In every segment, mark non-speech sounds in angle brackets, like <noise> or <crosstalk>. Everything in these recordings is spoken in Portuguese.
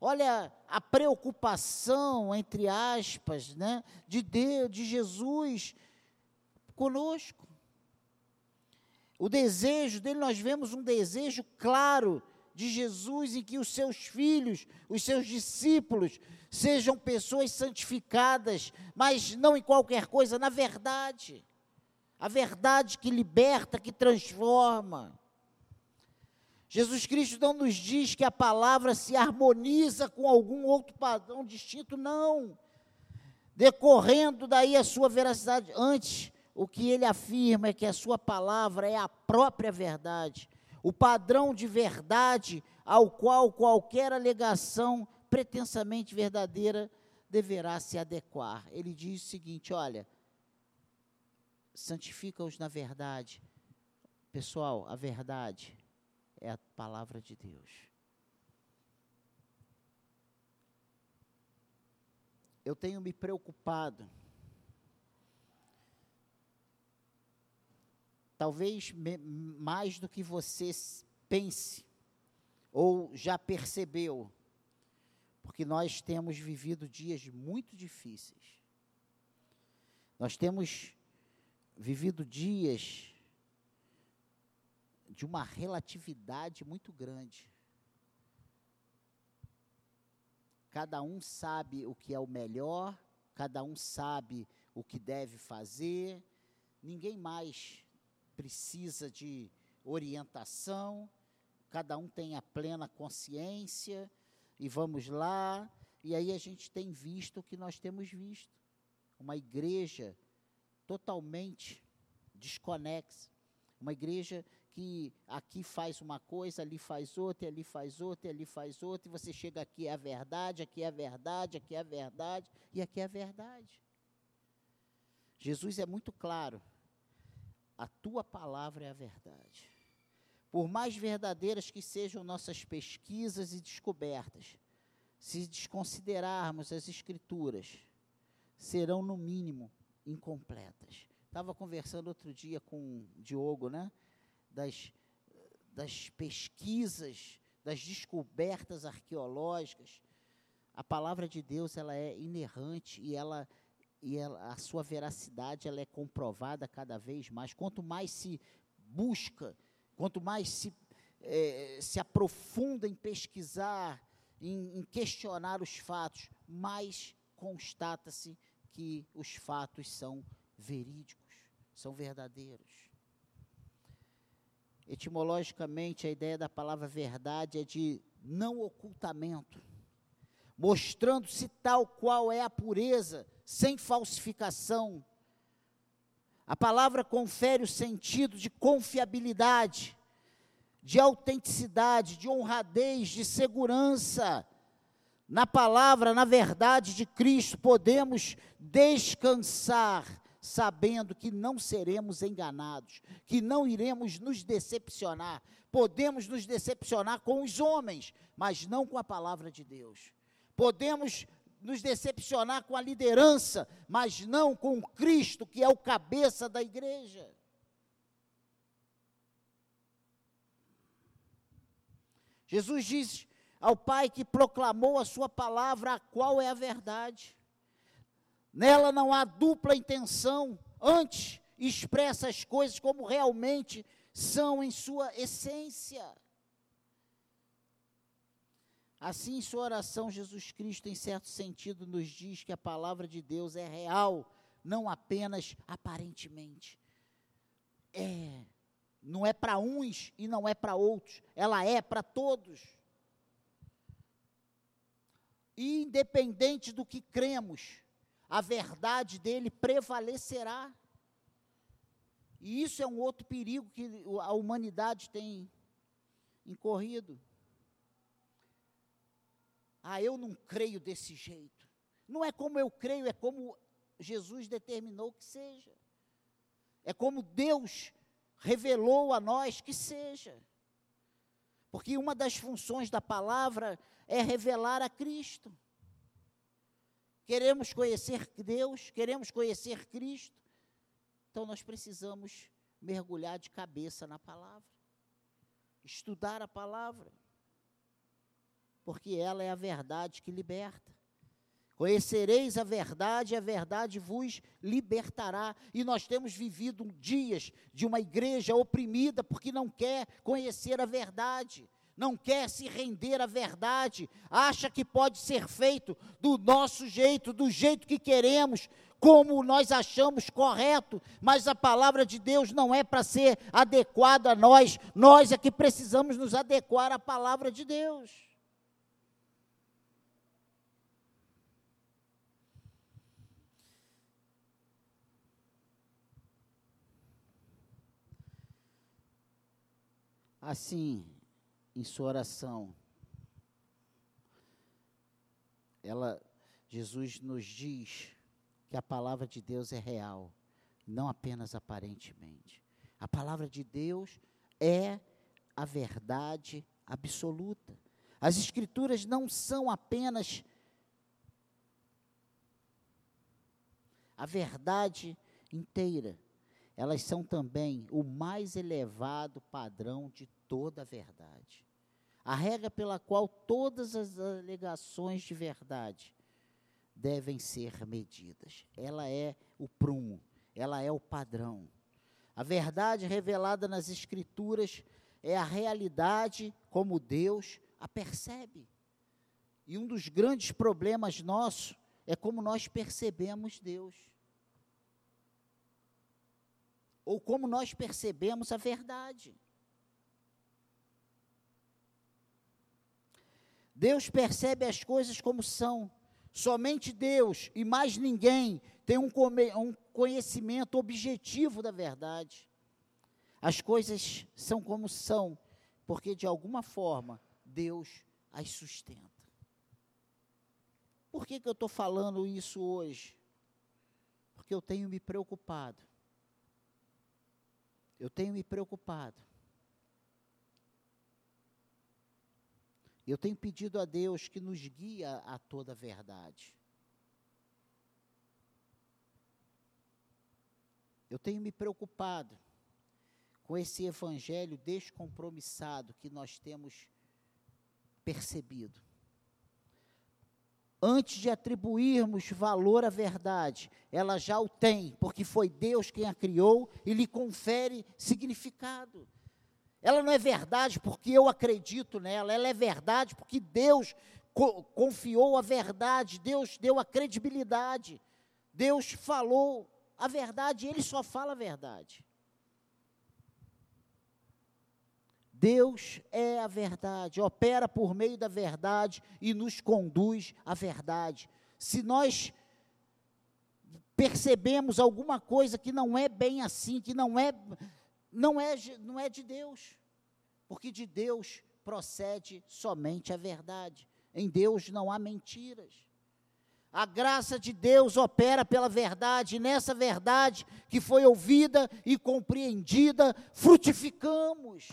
Olha a preocupação, entre aspas, né, de Deus, de Jesus conosco. O desejo dele, nós vemos um desejo claro de Jesus em que os seus filhos, os seus discípulos, sejam pessoas santificadas, mas não em qualquer coisa, na verdade. A verdade que liberta, que transforma. Jesus Cristo não nos diz que a palavra se harmoniza com algum outro padrão distinto, não. Decorrendo daí a sua veracidade. Antes, o que ele afirma é que a sua palavra é a própria verdade, o padrão de verdade ao qual qualquer alegação pretensamente verdadeira deverá se adequar. Ele diz o seguinte: olha, santifica-os na verdade. Pessoal, a verdade é a palavra de Deus. Eu tenho me preocupado talvez me, mais do que você pense ou já percebeu, porque nós temos vivido dias muito difíceis. Nós temos vivido dias de uma relatividade muito grande. Cada um sabe o que é o melhor, cada um sabe o que deve fazer, ninguém mais precisa de orientação, cada um tem a plena consciência, e vamos lá, e aí a gente tem visto o que nós temos visto: uma igreja totalmente desconexa, uma igreja que aqui faz uma coisa, ali faz outra, ali faz outra, ali faz outra, e você chega aqui é a verdade, aqui é a verdade, aqui é a verdade, e aqui é a verdade. Jesus é muito claro a tua palavra é a verdade. Por mais verdadeiras que sejam nossas pesquisas e descobertas, se desconsiderarmos as Escrituras, serão, no mínimo, incompletas. Estava conversando outro dia com o Diogo, né? Das, das pesquisas, das descobertas arqueológicas. A palavra de Deus ela é inerrante e ela e ela, a sua veracidade ela é comprovada cada vez mais. Quanto mais se busca, quanto mais se, é, se aprofunda em pesquisar, em, em questionar os fatos, mais constata-se que os fatos são verídicos, são verdadeiros. Etimologicamente, a ideia da palavra verdade é de não ocultamento, mostrando-se tal qual é a pureza sem falsificação. A palavra confere o sentido de confiabilidade, de autenticidade, de honradez, de segurança. Na palavra, na verdade de Cristo, podemos descansar, sabendo que não seremos enganados, que não iremos nos decepcionar. Podemos nos decepcionar com os homens, mas não com a palavra de Deus. Podemos nos decepcionar com a liderança, mas não com Cristo, que é o cabeça da igreja. Jesus diz ao Pai que proclamou a sua palavra, a qual é a verdade. Nela não há dupla intenção, antes expressa as coisas como realmente são em sua essência. Assim, em sua oração, Jesus Cristo, em certo sentido, nos diz que a palavra de Deus é real, não apenas aparentemente. É, não é para uns e não é para outros, ela é para todos. Independente do que cremos, a verdade dele prevalecerá. E isso é um outro perigo que a humanidade tem incorrido. Ah, eu não creio desse jeito. Não é como eu creio, é como Jesus determinou que seja. É como Deus revelou a nós que seja. Porque uma das funções da palavra é revelar a Cristo. Queremos conhecer Deus, queremos conhecer Cristo, então nós precisamos mergulhar de cabeça na palavra, estudar a palavra. porque ela é a verdade que liberta. Conhecereis a verdade, e a verdade vos libertará. E nós temos vivido dias de uma igreja oprimida porque não quer conhecer a verdade, não quer se render à verdade, acha que pode ser feito do nosso jeito, do jeito que queremos, como nós achamos correto, mas a palavra de Deus não é para ser adequada a nós, nós é que precisamos nos adequar à palavra de Deus. assim, em sua oração, ela, Jesus nos diz que a palavra de Deus é real, não apenas aparentemente. A palavra de Deus é a verdade absoluta. As Escrituras não são apenas a verdade inteira, elas são também o mais elevado padrão de toda a verdade. A regra pela qual todas as alegações de verdade devem ser medidas. Ela é o prumo, ela é o padrão. A verdade revelada nas Escrituras é a realidade como Deus a percebe. E um dos grandes problemas nossos é como nós percebemos Deus. Ou como nós percebemos a verdade. Deus percebe as coisas como são. Somente Deus e mais ninguém tem um, um conhecimento objetivo da verdade. As coisas são como são, porque de alguma forma Deus as sustenta. Por que, que eu estou falando isso hoje? Porque eu tenho me preocupado. Eu tenho me preocupado Eu tenho pedido a Deus que nos guia a toda a verdade. Eu tenho me preocupado com esse evangelho descompromissado que nós temos percebido. Antes de atribuirmos valor à verdade, ela já o tem, porque foi Deus quem a criou e lhe confere significado. Ela não é verdade porque eu acredito nela, ela é verdade porque Deus co confiou a verdade, Deus deu a credibilidade, Deus falou a verdade, Ele só fala a verdade. Deus é a verdade, opera por meio da verdade e nos conduz à verdade. Se nós percebemos alguma coisa que não é bem assim, que não é não é, não é de Deus, porque de Deus procede somente a verdade. Em Deus não há mentiras. A graça de Deus opera pela verdade, nessa verdade que foi ouvida e compreendida, frutificamos.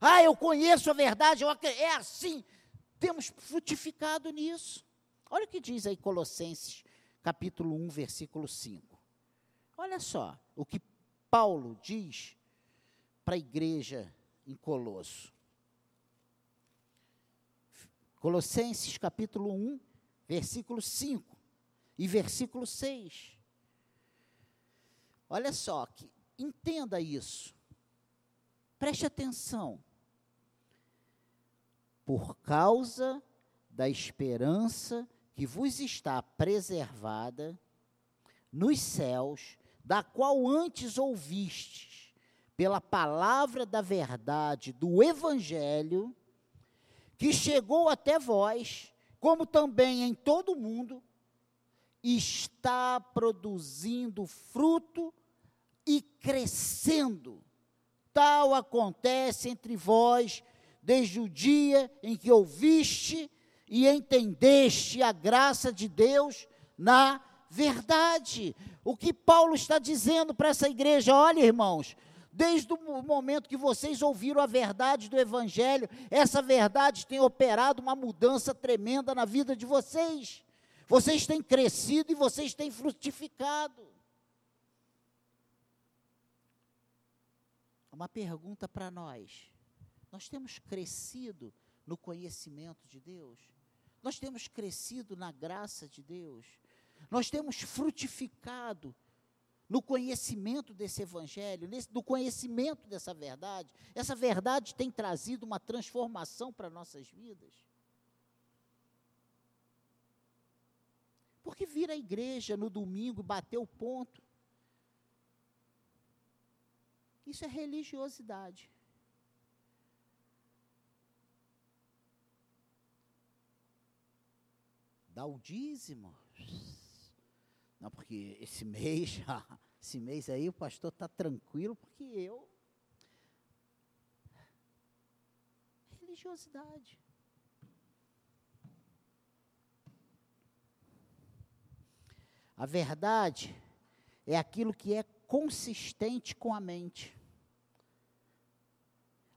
Ah, eu conheço a verdade, eu é assim. Temos frutificado nisso. Olha o que diz aí Colossenses, capítulo 1, versículo 5. Olha só o que Paulo diz para a igreja em Colosso. Colossenses capítulo 1, versículo 5 e versículo 6. Olha só, que, entenda isso. Preste atenção. Por causa da esperança que vos está preservada nos céus, da qual antes ouvistes, pela palavra da verdade do Evangelho, que chegou até vós, como também em todo o mundo, está produzindo fruto e crescendo. Tal acontece entre vós desde o dia em que ouviste e entendeste a graça de Deus na verdade. O que Paulo está dizendo para essa igreja, olha, irmãos, desde o momento que vocês ouviram a verdade do Evangelho, essa verdade tem operado uma mudança tremenda na vida de vocês. Vocês têm crescido e vocês têm frutificado. Uma pergunta para nós: nós temos crescido no conhecimento de Deus? Nós temos crescido na graça de Deus? Nós temos frutificado no conhecimento desse evangelho, nesse, no conhecimento dessa verdade. Essa verdade tem trazido uma transformação para nossas vidas. Porque vir à igreja no domingo bater o ponto, isso é religiosidade. Dá o dízimo. Não, porque esse <laughs> mês, esse mês aí o pastor está tranquilo, porque eu. Religiosidade. A verdade é aquilo que é consistente com a mente.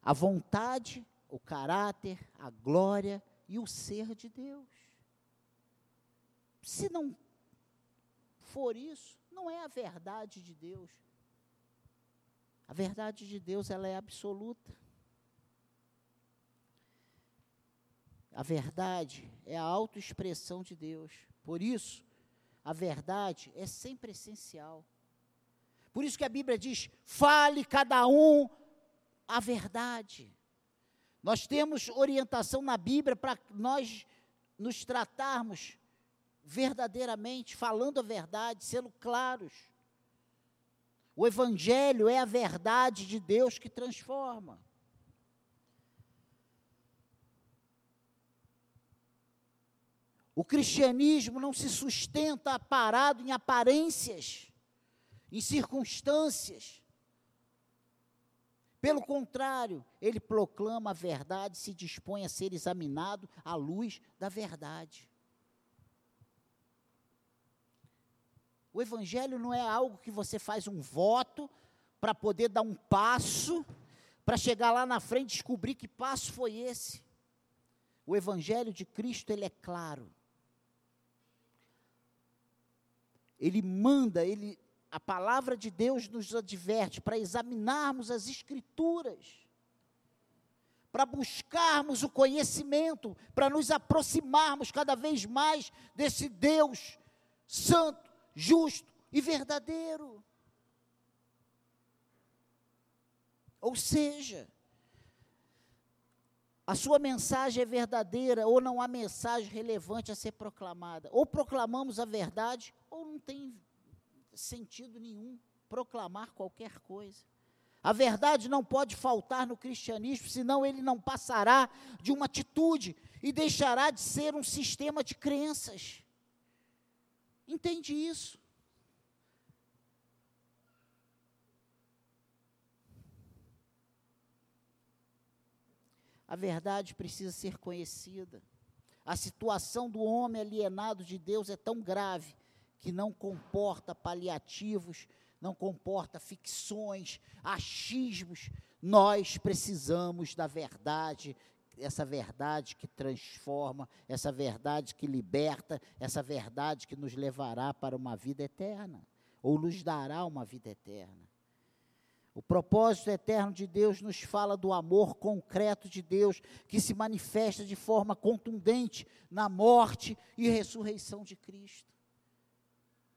A vontade, o caráter, a glória e o ser de Deus. Se não for isso, não é a verdade de Deus. A verdade de Deus, ela é absoluta. A verdade é a autoexpressão de Deus. Por isso, a verdade é sempre essencial. Por isso que a Bíblia diz: fale cada um a verdade. Nós temos orientação na Bíblia para nós nos tratarmos verdadeiramente, falando a verdade, sendo claros. O Evangelho é a verdade de Deus que transforma. O cristianismo não se sustenta parado em aparências, em circunstâncias. Pelo contrário, ele proclama a verdade, se dispõe a ser examinado à luz da verdade. O Evangelho não é algo que você faz um voto para poder dar um passo, para chegar lá na frente e descobrir que passo foi esse. O Evangelho de Cristo, ele é claro. Ele manda, ele, a palavra de Deus nos adverte para examinarmos as Escrituras, para buscarmos o conhecimento, para nos aproximarmos cada vez mais desse Deus Santo, justo e verdadeiro. Ou seja, a sua mensagem é verdadeira ou não há mensagem relevante a ser proclamada. Ou proclamamos a verdade ou não tem sentido nenhum proclamar qualquer coisa. A verdade não pode faltar no cristianismo, senão ele não passará de uma atitude e deixará de ser um sistema de crenças. Entende isso? A verdade precisa ser conhecida. A situação do homem alienado de Deus é tão grave que não comporta paliativos, não comporta ficções, achismos. Nós precisamos da verdade essa verdade que transforma, essa verdade que liberta, essa verdade que nos levará para uma vida eterna, ou nos dará uma vida eterna. O propósito eterno de Deus nos fala do amor concreto de Deus, que se manifesta de forma contundente na morte e ressurreição de Cristo.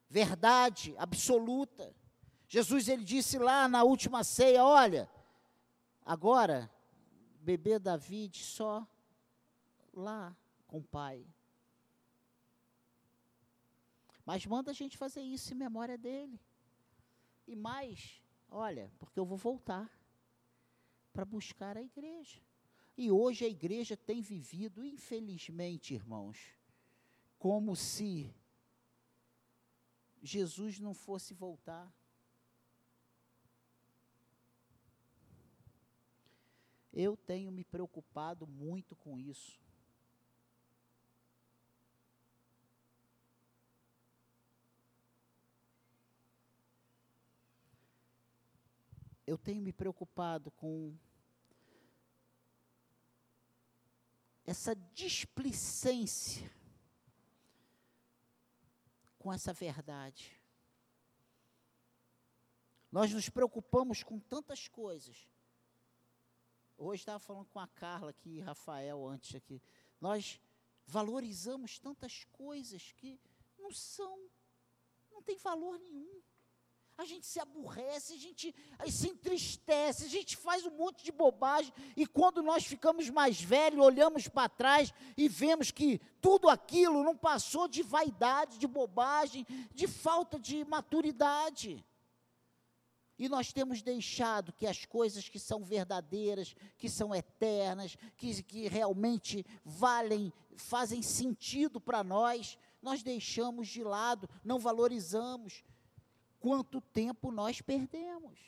Verdade absoluta. Jesus ele disse lá na última ceia, olha, agora bebê David só lá com o pai. Mas manda a gente fazer isso em memória dele. E mais, olha, porque eu vou voltar para buscar a igreja. E hoje a igreja tem vivido, infelizmente, irmãos, como se Jesus não fosse voltar. Eu tenho me preocupado muito com isso. Eu tenho me preocupado com essa displicência com essa verdade. Nós nos preocupamos com tantas coisas hoje estava falando com a Carla aqui, Rafael, antes aqui. Nós valorizamos tantas coisas que não são, não tem valor nenhum a gente se aborrece, a gente se entristece, a gente faz um monte de bobagem, e quando nós ficamos mais velhos, olhamos para trás e vemos que tudo aquilo não passou de vaidade, de bobagem, de falta de maturidade. E nós temos deixado que as coisas que são verdadeiras, que são eternas, que, que realmente valem, fazem sentido para nós, nós deixamos de lado, não valorizamos quanto tempo nós perdemos.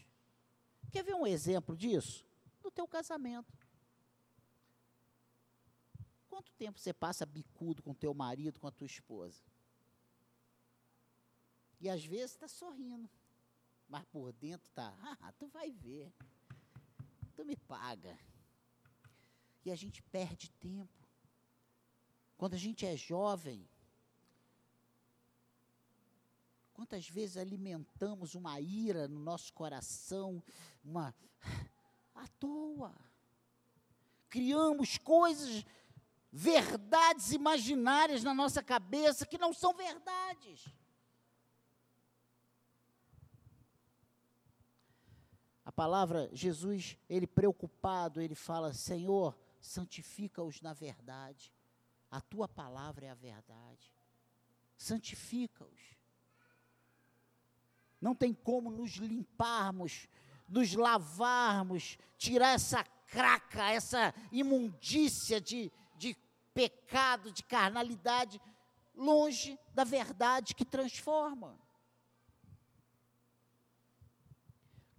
Quer ver um exemplo disso? No teu casamento. Quanto tempo você passa bicudo com teu marido, com a tua esposa? E às vezes está sorrindo, mas por dentro está, ah, tu vai ver, tu me paga. E a gente perde tempo. Quando a gente é jovem, Quantas vezes alimentamos uma ira no nosso coração, uma à toa. Criamos coisas, verdades imaginárias na nossa cabeça que não são verdades. Palavra Jesus, ele preocupado, ele fala: Senhor, santifica-os na verdade. A tua palavra é a verdade. Santifica-os. Não tem como nos limparmos, nos lavarmos, tirar essa craca, essa imundícia de, de pecado, de carnalidade, longe da verdade que transforma.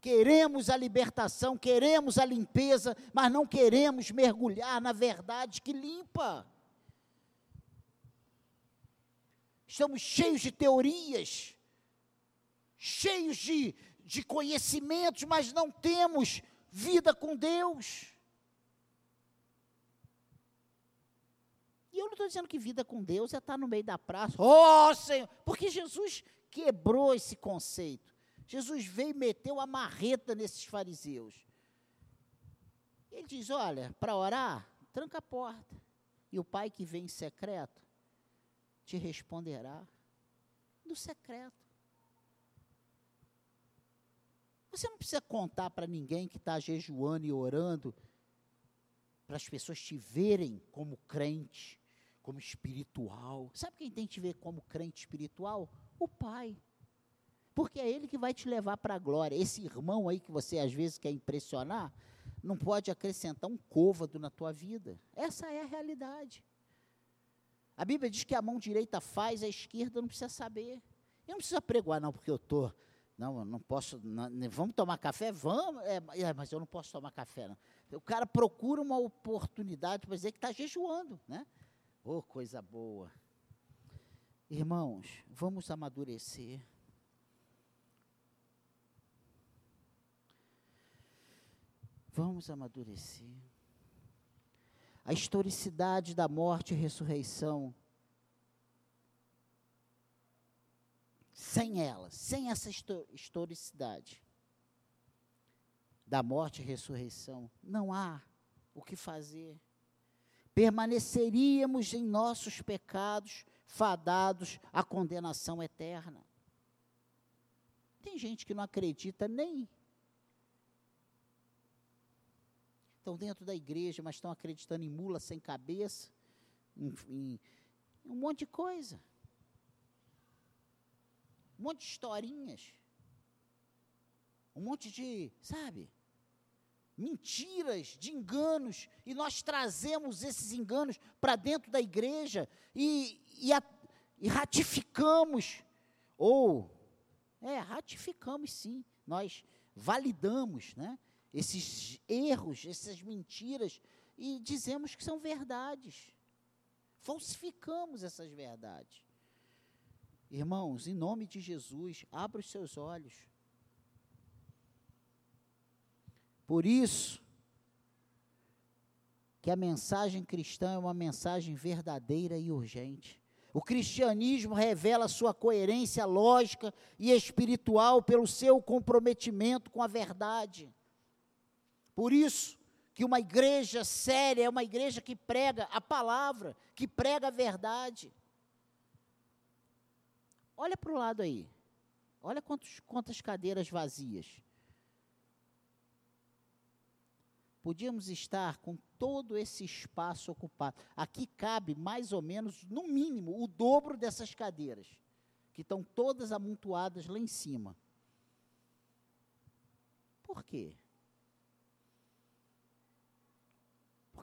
Queremos a libertação, queremos a limpeza, mas não queremos mergulhar na verdade que limpa. Estamos cheios de teorias, cheios de, de conhecimentos, mas não temos vida com Deus. E eu não estou dizendo que vida com Deus é estar no meio da praça, oh Senhor, porque Jesus quebrou esse conceito. Jesus veio e meteu a marreta nesses fariseus. Ele diz: Olha, para orar, tranca a porta. E o pai que vem em secreto te responderá no secreto. Você não precisa contar para ninguém que está jejuando e orando, para as pessoas te verem como crente, como espiritual. Sabe quem tem que te ver como crente espiritual? O Pai. Porque é Ele que vai te levar para a glória. Esse irmão aí que você às vezes quer impressionar, não pode acrescentar um côvado na tua vida. Essa é a realidade. A Bíblia diz que a mão direita faz, a esquerda não precisa saber. Eu não preciso pregoar, não, porque eu estou não, não posso. Não, vamos tomar café? Vamos. É, é, mas eu não posso tomar café. Não. O cara procura uma oportunidade para dizer que está jejuando, né? Oh, coisa boa. Irmãos, vamos amadurecer. Vamos amadurecer. A historicidade da morte e ressurreição sem ela, sem essa historicidade da morte e ressurreição, não há o que fazer. Permaneceríamos em nossos pecados, fadados à condenação eterna. Tem gente que não acredita nem. Estão dentro da igreja, mas estão acreditando em mula sem cabeça, em, em um monte de coisa. Um monte de historinhas, um monte de, sabe, mentiras, de enganos, e nós trazemos esses enganos para dentro da igreja e, e, a, e ratificamos, ou, é, ratificamos sim, nós validamos, né, esses erros, essas mentiras, e dizemos que são verdades, falsificamos essas verdades. Irmãos, em nome de Jesus, abra os seus olhos. Por isso, que a mensagem cristã é uma mensagem verdadeira e urgente. O cristianismo revela sua coerência lógica e espiritual pelo seu comprometimento com a verdade. Por isso que uma igreja séria é uma igreja que prega a palavra, que prega a verdade. Olha para o lado aí. Olha quantos, quantas cadeiras vazias. Podíamos estar com todo esse espaço ocupado. Aqui cabe mais ou menos, no mínimo, o dobro dessas cadeiras, que estão todas amontoadas lá em cima. Por quê?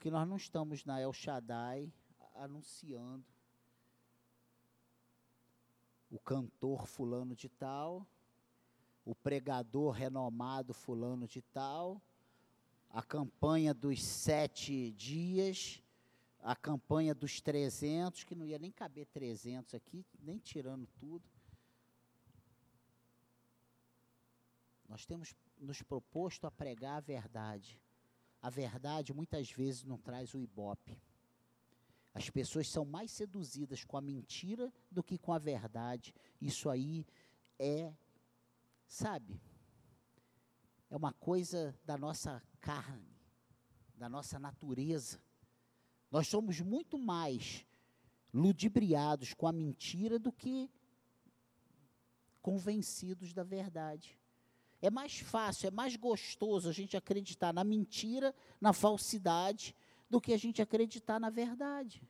Porque nós não estamos na El Shaddai anunciando o cantor fulano de tal, o pregador renomado fulano de tal, a campanha dos sete dias, a campanha dos trezentos, que não ia nem caber trezentos aqui, nem tirando tudo. Nós temos nos proposto a pregar a verdade. A verdade muitas vezes não traz o ibope. As pessoas são mais seduzidas com a mentira do que com a verdade. Isso aí é, sabe, é uma coisa da nossa carne, da nossa natureza. Nós somos muito mais ludibriados com a mentira do que convencidos da verdade. É mais fácil, é mais gostoso a gente acreditar na mentira, na falsidade, do que a gente acreditar na verdade.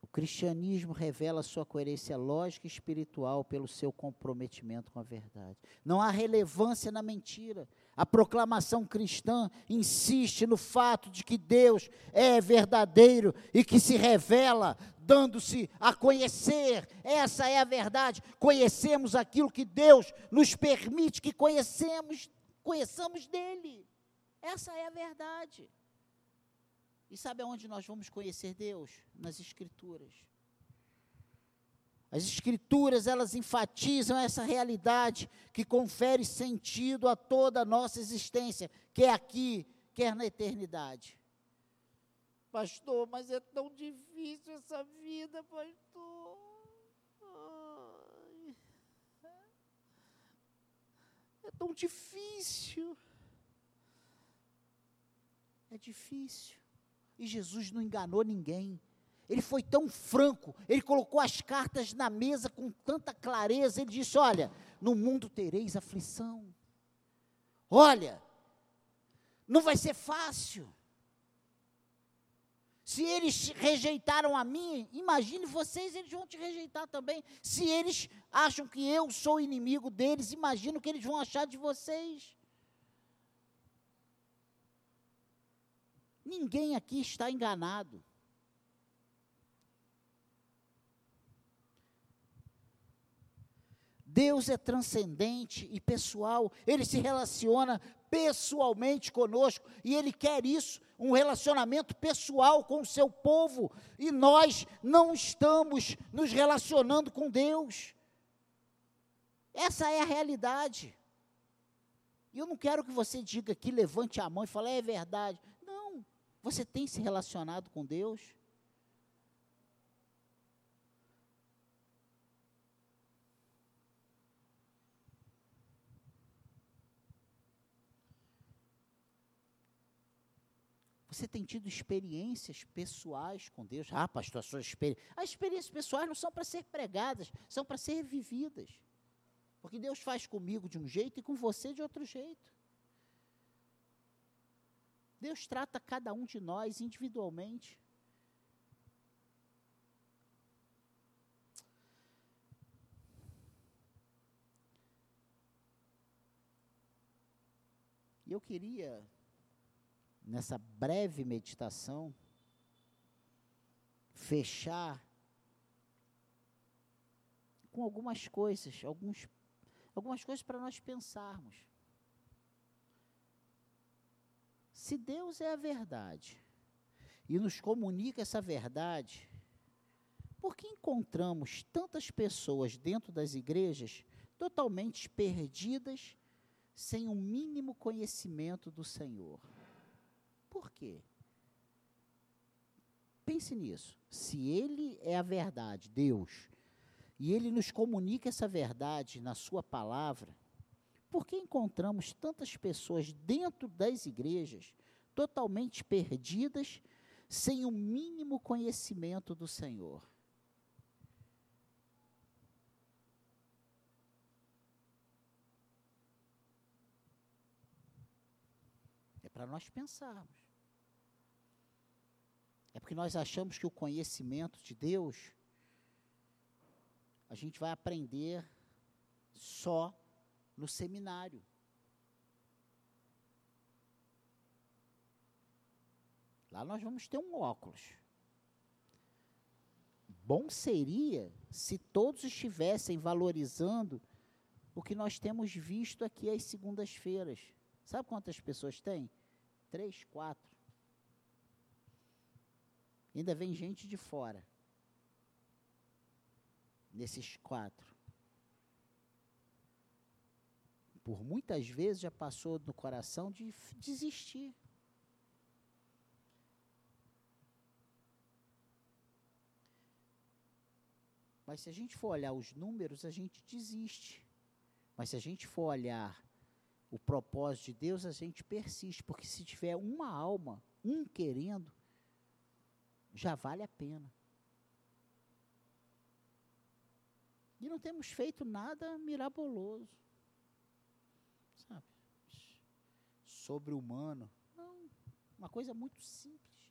O cristianismo revela sua coerência lógica e espiritual pelo seu comprometimento com a verdade. Não há relevância na mentira. A proclamação cristã insiste no fato de que Deus é verdadeiro e que se revela dando-se a conhecer. Essa é a verdade. Conhecemos aquilo que Deus nos permite que conhecemos, conheçamos dele. Essa é a verdade. E sabe aonde nós vamos conhecer Deus? Nas escrituras. As escrituras, elas enfatizam essa realidade que confere sentido a toda a nossa existência, quer aqui, quer na eternidade. Pastor, mas é tão difícil essa vida, pastor. Ai. É tão difícil. É difícil. E Jesus não enganou ninguém. Ele foi tão franco, ele colocou as cartas na mesa com tanta clareza. Ele disse: Olha, no mundo tereis aflição. Olha, não vai ser fácil. Se eles rejeitaram a mim, imagine vocês, eles vão te rejeitar também. Se eles acham que eu sou inimigo deles, imagine o que eles vão achar de vocês. Ninguém aqui está enganado. Deus é transcendente e pessoal, ele se relaciona pessoalmente conosco e ele quer isso um relacionamento pessoal com o seu povo, e nós não estamos nos relacionando com Deus. Essa é a realidade. E eu não quero que você diga aqui, levante a mão e fale, é verdade. Não, você tem se relacionado com Deus? Você tem tido experiências pessoais com Deus? Ah, pastor, as suas experiências. As experiências pessoais não são para ser pregadas, são para ser vividas. Porque Deus faz comigo de um jeito e com você de outro jeito. Deus trata cada um de nós individualmente. E eu queria nessa breve meditação, fechar com algumas coisas, alguns, algumas coisas para nós pensarmos. Se Deus é a verdade e nos comunica essa verdade, por que encontramos tantas pessoas dentro das igrejas totalmente perdidas, sem o um mínimo conhecimento do Senhor? Por quê? Pense nisso. Se Ele é a verdade, Deus, E ele nos comunica essa verdade na sua palavra. Por que encontramos tantas pessoas dentro das igrejas totalmente perdidas, sem o mínimo conhecimento do Senhor? É para nós pensarmos. É porque nós achamos que o conhecimento de Deus a gente vai aprender só no seminário. Lá nós vamos ter um óculos. Bom seria se todos estivessem valorizando o que nós temos visto aqui às segundas-feiras. Sabe quantas pessoas tem? Três, quatro. Ainda vem gente de fora. Nesses quatro. Por muitas vezes já passou no coração de desistir. Mas se a gente for olhar os números, a gente desiste. Mas se a gente for olhar o propósito de Deus, a gente persiste, porque se tiver uma alma, um querendo, já vale a pena. E não temos feito nada miraboloso. Sabe? Sobre-humano. Não, uma coisa muito simples.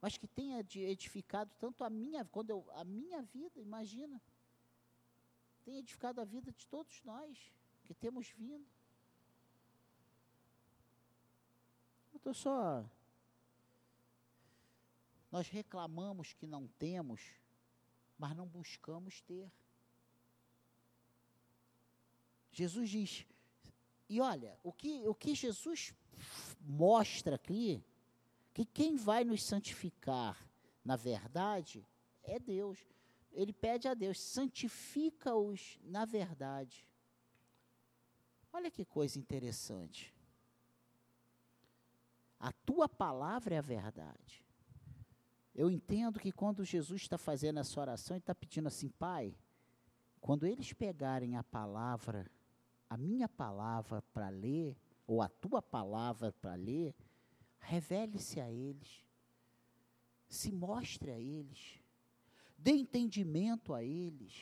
Mas que tenha edificado tanto a minha, quando eu, a minha vida, imagina. Tem edificado a vida de todos nós que temos vindo. Eu estou só nós reclamamos que não temos, mas não buscamos ter. Jesus diz, e olha, o que, o que Jesus mostra aqui, que quem vai nos santificar, na verdade, é Deus. Ele pede a Deus, santifica-os na verdade. Olha que coisa interessante. A tua palavra é a verdade. Eu entendo que quando Jesus está fazendo essa oração, ele está pedindo assim, Pai, quando eles pegarem a palavra, a minha palavra para ler, ou a tua palavra para ler, revele-se a eles, se mostre a eles, dê entendimento a eles,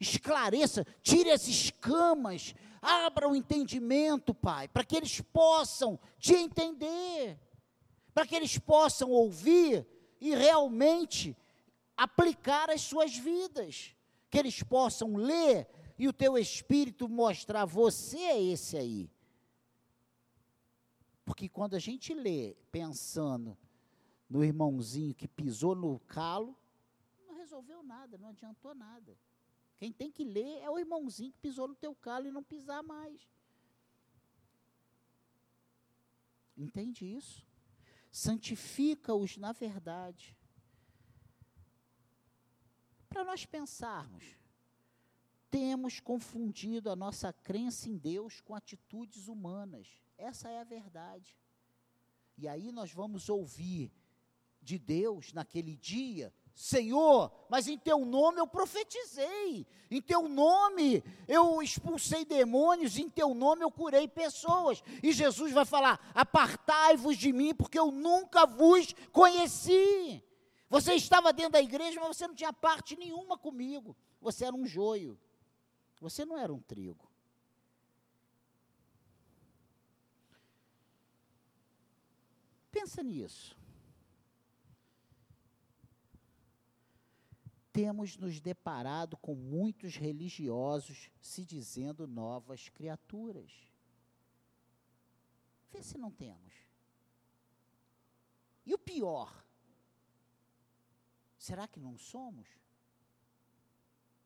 esclareça, tire as escamas, abra o entendimento, Pai, para que eles possam te entender, para que eles possam ouvir e realmente aplicar as suas vidas. Que eles possam ler e o teu espírito mostrar: você é esse aí. Porque quando a gente lê pensando no irmãozinho que pisou no calo, não resolveu nada, não adiantou nada. Quem tem que ler é o irmãozinho que pisou no teu calo e não pisar mais. Entende isso? Santifica-os na verdade. Para nós pensarmos, temos confundido a nossa crença em Deus com atitudes humanas. Essa é a verdade. E aí nós vamos ouvir de Deus naquele dia Senhor, mas em teu nome eu profetizei, em teu nome eu expulsei demônios, em teu nome eu curei pessoas. E Jesus vai falar: apartai-vos de mim, porque eu nunca vos conheci. Você estava dentro da igreja, mas você não tinha parte nenhuma comigo. Você era um joio, você não era um trigo. Pensa nisso. Temos nos deparado com muitos religiosos se dizendo novas criaturas. Vê se não temos. E o pior, será que não somos?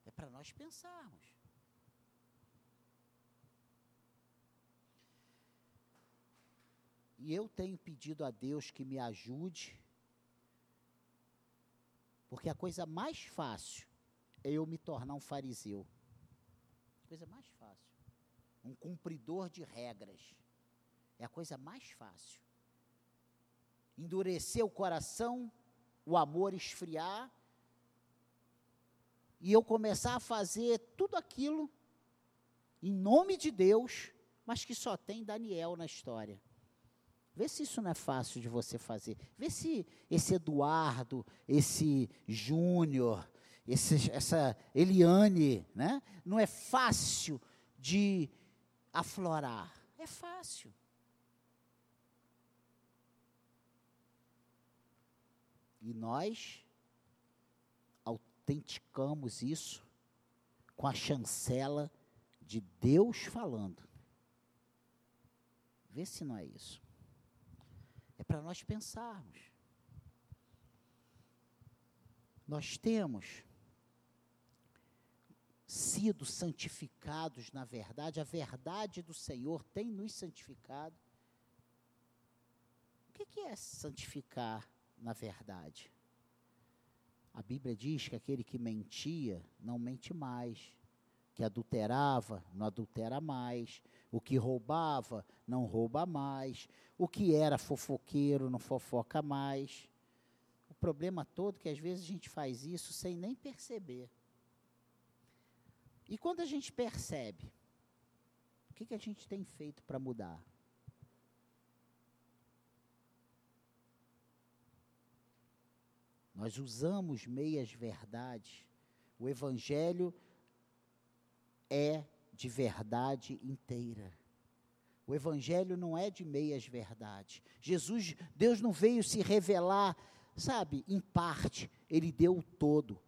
É para nós pensarmos. E eu tenho pedido a Deus que me ajude porque a coisa mais fácil é eu me tornar um fariseu. Coisa mais fácil. Um cumpridor de regras. É a coisa mais fácil. Endurecer o coração, o amor esfriar e eu começar a fazer tudo aquilo em nome de Deus, mas que só tem Daniel na história. Vê se isso não é fácil de você fazer. Vê se esse Eduardo, esse Júnior, essa Eliane, né? não é fácil de aflorar. É fácil. E nós autenticamos isso com a chancela de Deus falando. Vê se não é isso. É para nós pensarmos. Nós temos sido santificados na verdade, a verdade do Senhor tem nos santificado. O que é santificar na verdade? A Bíblia diz que aquele que mentia não mente mais, que adulterava não adultera mais, o que roubava não rouba mais, o que era fofoqueiro não fofoca mais. O problema todo é que às vezes a gente faz isso sem nem perceber. E quando a gente percebe, o que, que a gente tem feito para mudar? Nós usamos meias verdades. O Evangelho é de verdade inteira. O Evangelho não é de meias verdades. Jesus, Deus não veio se revelar, sabe, em parte, Ele deu o todo.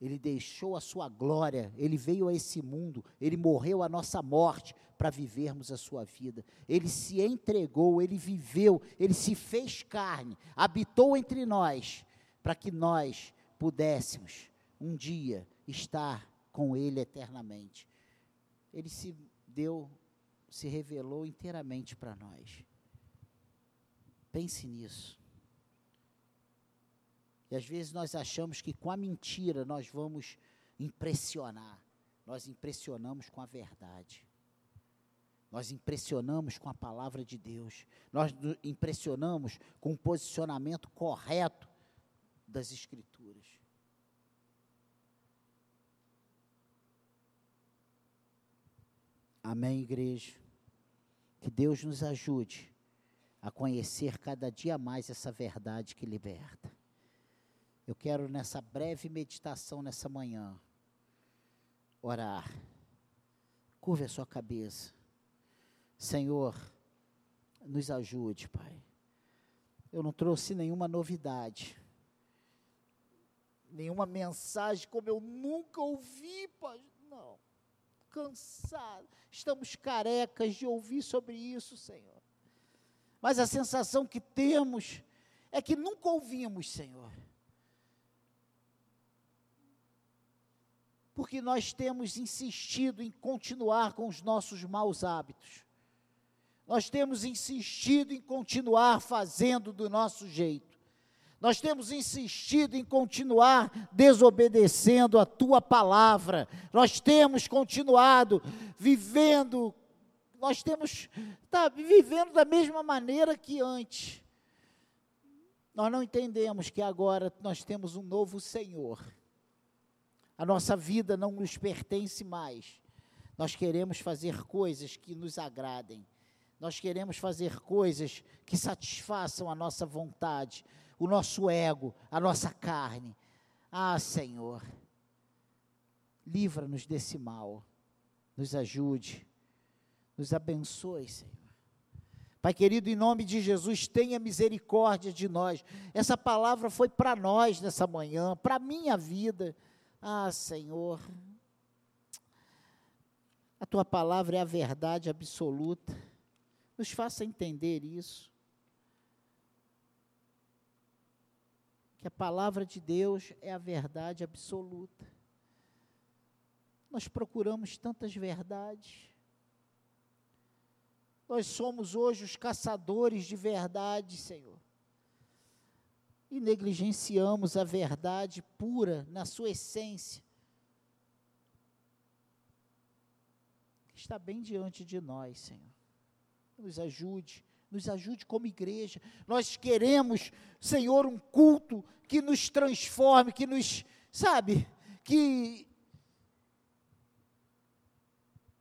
Ele deixou a sua glória, ele veio a esse mundo, ele morreu a nossa morte para vivermos a sua vida. Ele se entregou, ele viveu, ele se fez carne, habitou entre nós, para que nós pudéssemos um dia estar com ele eternamente. Ele se deu, se revelou inteiramente para nós. Pense nisso. E às vezes nós achamos que com a mentira nós vamos impressionar. Nós impressionamos com a verdade. Nós impressionamos com a palavra de Deus. Nós impressionamos com o posicionamento correto das Escrituras. Amém, igreja? Que Deus nos ajude a conhecer cada dia mais essa verdade que liberta. Eu quero, nessa breve meditação nessa manhã, orar. Curve a sua cabeça. Senhor, nos ajude, Pai. Eu não trouxe nenhuma novidade, nenhuma mensagem como eu nunca ouvi, Pai. Não. Cansado. Estamos carecas de ouvir sobre isso, Senhor. Mas a sensação que temos é que nunca ouvimos, Senhor. porque nós temos insistido em continuar com os nossos maus hábitos. Nós temos insistido em continuar fazendo do nosso jeito. Nós temos insistido em continuar desobedecendo a tua palavra. Nós temos continuado vivendo, nós temos tá, vivendo da mesma maneira que antes. Nós não entendemos que agora nós temos um novo Senhor a nossa vida não nos pertence mais. Nós queremos fazer coisas que nos agradem. Nós queremos fazer coisas que satisfaçam a nossa vontade, o nosso ego, a nossa carne. Ah, Senhor, livra-nos desse mal. Nos ajude. Nos abençoe, Senhor. Pai querido, em nome de Jesus, tenha misericórdia de nós. Essa palavra foi para nós nessa manhã, para a minha vida. Ah, Senhor, a tua palavra é a verdade absoluta. Nos faça entender isso. Que a palavra de Deus é a verdade absoluta. Nós procuramos tantas verdades. Nós somos hoje os caçadores de verdade, Senhor e negligenciamos a verdade pura na sua essência, está bem diante de nós, Senhor. Nos ajude, nos ajude como igreja. Nós queremos, Senhor, um culto que nos transforme, que nos, sabe, que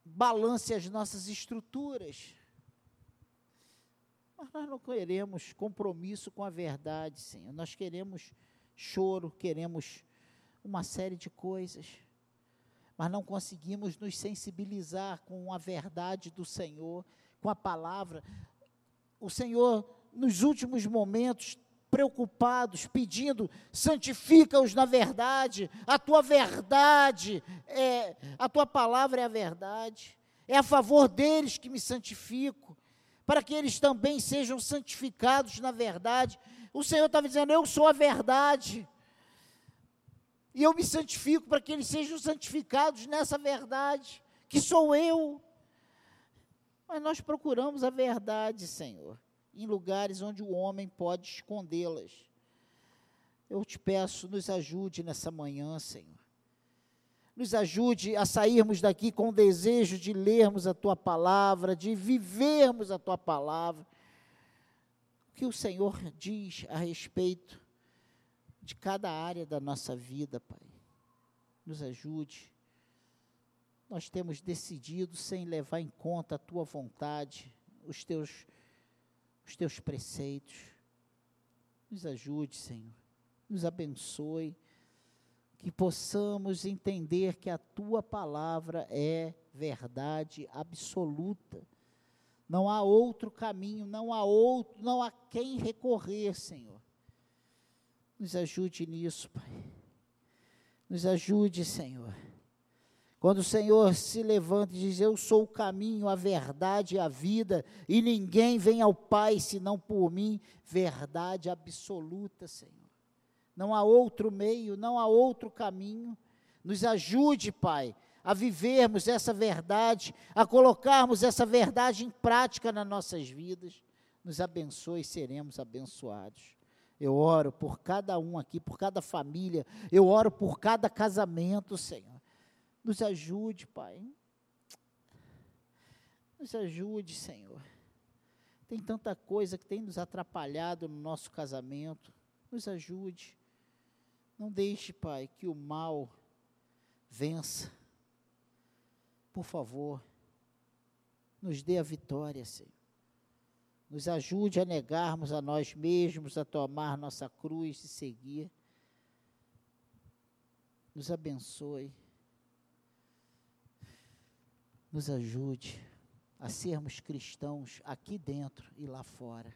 balance as nossas estruturas. Mas nós não queremos compromisso com a verdade, Senhor. Nós queremos choro, queremos uma série de coisas. Mas não conseguimos nos sensibilizar com a verdade do Senhor, com a palavra. O Senhor, nos últimos momentos, preocupados, pedindo: santifica-os na verdade, a tua verdade, é, a tua palavra é a verdade, é a favor deles que me santifico para que eles também sejam santificados na verdade. O Senhor estava dizendo: Eu sou a verdade. E eu me santifico para que eles sejam santificados nessa verdade, que sou eu. Mas nós procuramos a verdade, Senhor, em lugares onde o homem pode escondê-las. Eu te peço, nos ajude nessa manhã, Senhor nos ajude a sairmos daqui com o desejo de lermos a tua palavra, de vivermos a tua palavra. O que o Senhor diz a respeito de cada área da nossa vida, Pai. Nos ajude. Nós temos decidido sem levar em conta a tua vontade, os teus os teus preceitos. Nos ajude, Senhor. Nos abençoe que possamos entender que a tua palavra é verdade absoluta. Não há outro caminho, não há outro, não há quem recorrer, Senhor. Nos ajude nisso, Pai. Nos ajude, Senhor. Quando o Senhor se levanta e diz: Eu sou o caminho, a verdade e a vida, e ninguém vem ao Pai senão por mim, verdade absoluta, Senhor não há outro meio, não há outro caminho. Nos ajude, Pai, a vivermos essa verdade, a colocarmos essa verdade em prática nas nossas vidas. Nos abençoe e seremos abençoados. Eu oro por cada um aqui, por cada família, eu oro por cada casamento, Senhor. Nos ajude, Pai. Nos ajude, Senhor. Tem tanta coisa que tem nos atrapalhado no nosso casamento. Nos ajude. Não deixe, Pai, que o mal vença. Por favor, nos dê a vitória, Senhor. Nos ajude a negarmos a nós mesmos, a tomar nossa cruz e seguir. Nos abençoe. Nos ajude a sermos cristãos aqui dentro e lá fora.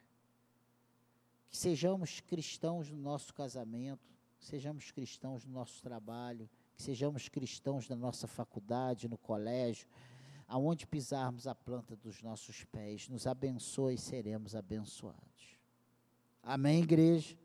Que sejamos cristãos no nosso casamento, sejamos cristãos no nosso trabalho, que sejamos cristãos na nossa faculdade, no colégio, aonde pisarmos a planta dos nossos pés, nos abençoe e seremos abençoados. Amém, igreja?